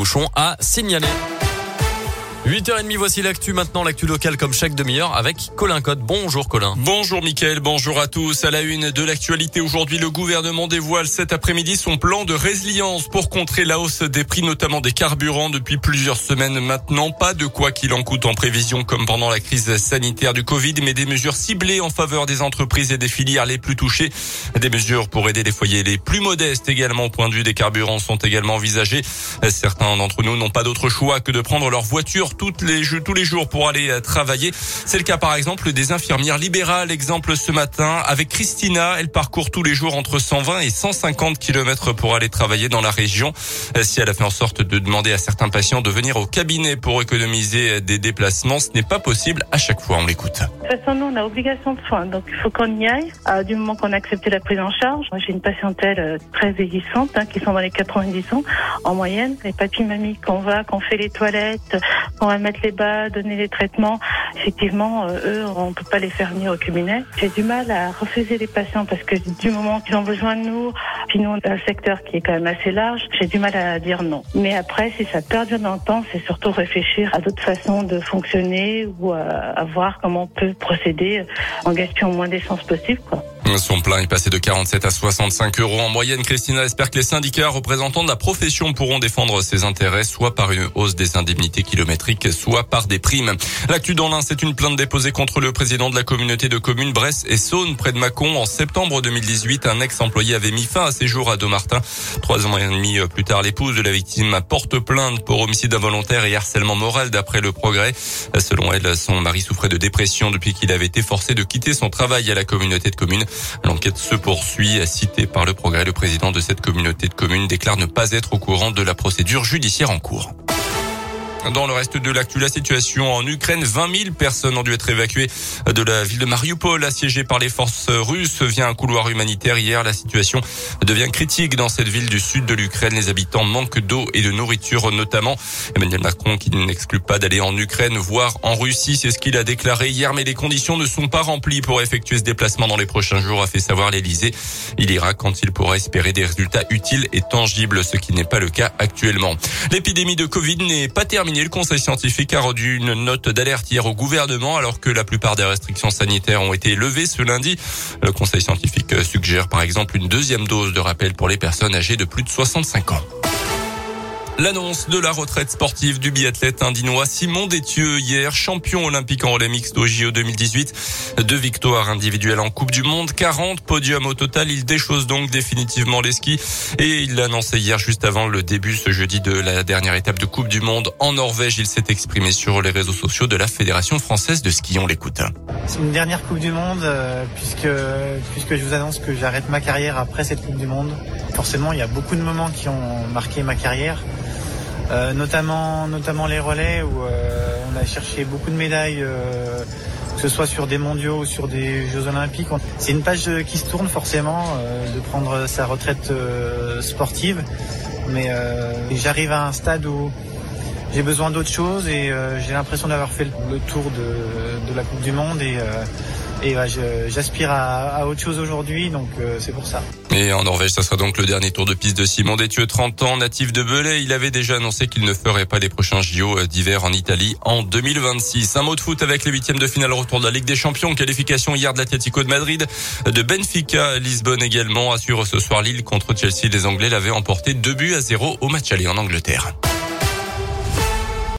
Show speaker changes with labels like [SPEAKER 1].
[SPEAKER 1] bouchons à signaler. 8h30, voici l'actu maintenant, l'actu locale comme chaque demi-heure avec Colin Code. Bonjour Colin.
[SPEAKER 2] Bonjour Mickaël, bonjour à tous. À la une de l'actualité aujourd'hui, le gouvernement dévoile cet après-midi son plan de résilience pour contrer la hausse des prix, notamment des carburants depuis plusieurs semaines maintenant. Pas de quoi qu'il en coûte en prévision comme pendant la crise sanitaire du Covid, mais des mesures ciblées en faveur des entreprises et des filières les plus touchées. Des mesures pour aider les foyers les plus modestes également au point de vue des carburants sont également envisagées. Certains d'entre nous n'ont pas d'autre choix que de prendre leur voiture toutes les, tous les jours pour aller euh, travailler. C'est le cas par exemple des infirmières libérales. Exemple ce matin avec Christina. Elle parcourt tous les jours entre 120 et 150 km pour aller travailler dans la région. Euh, si elle a fait en sorte de demander à certains patients de venir au cabinet pour économiser euh, des déplacements, ce n'est pas possible à chaque fois. On l'écoute.
[SPEAKER 3] De toute façon, nous, on a obligation de soins, donc il faut qu'on y aille. du moment qu'on a accepté la prise en charge, j'ai une patientèle très vieillissante, hein, qui sont dans les 90 ans en moyenne. Les papy mamies qu'on va, qu'on fait les toilettes, on va mettre les bas, donner les traitements. Effectivement, euh, eux, on peut pas les faire venir au cabinet. J'ai du mal à refuser les patients parce que du moment qu'ils ont besoin de nous, puis nous, on a un secteur qui est quand même assez large, j'ai du mal à dire non. Mais après, si ça perdure dans le temps, c'est surtout réfléchir à d'autres façons de fonctionner ou à, voir comment on peut procéder en gaspillant moins d'essence possible, quoi.
[SPEAKER 2] Son plein est passé de 47 à 65 euros en moyenne. Christina espère que les syndicats représentants de la profession pourront défendre ses intérêts, soit par une hausse des indemnités kilométriques, soit par des primes. L'actu dans l'Ain, c'est une plainte déposée contre le président de la communauté de communes Bresse et Saône, près de Mâcon. En septembre 2018, un ex-employé avait mis fin à ses jours à Domartin. Trois ans et demi plus tard, l'épouse de la victime porte plainte pour homicide involontaire et harcèlement moral d'après le progrès. Selon elle, son mari souffrait de dépression depuis qu'il avait été forcé de quitter son travail à la communauté de communes. L'enquête se poursuit. Cité par le progrès, le président de cette communauté de communes déclare ne pas être au courant de la procédure judiciaire en cours. Dans le reste de l'actu, la situation en Ukraine, 20 000 personnes ont dû être évacuées de la ville de Mariupol, assiégée par les forces russes via un couloir humanitaire. Hier, la situation devient critique dans cette ville du sud de l'Ukraine. Les habitants manquent d'eau et de nourriture notamment. Emmanuel Macron qui n'exclut pas d'aller en Ukraine, voire en Russie, c'est ce qu'il a déclaré hier, mais les conditions ne sont pas remplies pour effectuer ce déplacement dans les prochains jours, a fait savoir l'Elysée. Il ira quand il pourra espérer des résultats utiles et tangibles, ce qui n'est pas le cas actuellement. L'épidémie de Covid n'est pas terminée le Conseil scientifique a rendu une note d'alerte hier au gouvernement alors que la plupart des restrictions sanitaires ont été levées ce lundi. Le Conseil scientifique suggère par exemple une deuxième dose de rappel pour les personnes âgées de plus de 65 ans. L'annonce de la retraite sportive du biathlète indinois Simon Détieux hier, champion olympique en relais mixte JO 2018. Deux victoires individuelles en Coupe du Monde, 40 podiums au total. Il déchose donc définitivement les skis et il l'a annoncé hier juste avant le début ce jeudi de la dernière étape de Coupe du Monde en Norvège. Il s'est exprimé sur les réseaux sociaux de la Fédération française de ski. On l'écoute.
[SPEAKER 4] C'est une dernière Coupe du Monde euh, puisque puisque je vous annonce que j'arrête ma carrière après cette Coupe du Monde. Forcément, il y a beaucoup de moments qui ont marqué ma carrière. Euh, notamment, notamment les relais où euh, on a cherché beaucoup de médailles, euh, que ce soit sur des mondiaux ou sur des Jeux olympiques. C'est une page qui se tourne forcément de prendre sa retraite sportive, mais j'arrive à un stade où j'ai besoin d'autre chose et j'ai l'impression d'avoir fait le tour de, la Coupe du Monde et j'aspire à, à, autre chose aujourd'hui, donc euh, c'est pour ça.
[SPEAKER 2] Et en Norvège, ça sera donc le dernier tour de piste de Simon Détieux, 30 ans, natif de Belay. Il avait déjà annoncé qu'il ne ferait pas les prochains JO euh, d'hiver en Italie en 2026. Un mot de foot avec les huitièmes de finale retour de la Ligue des Champions. Qualification hier de l'Atlético de Madrid, de Benfica, Lisbonne également. Assure ce soir Lille contre Chelsea. Les Anglais l'avaient emporté 2 buts à 0 au match aller en Angleterre.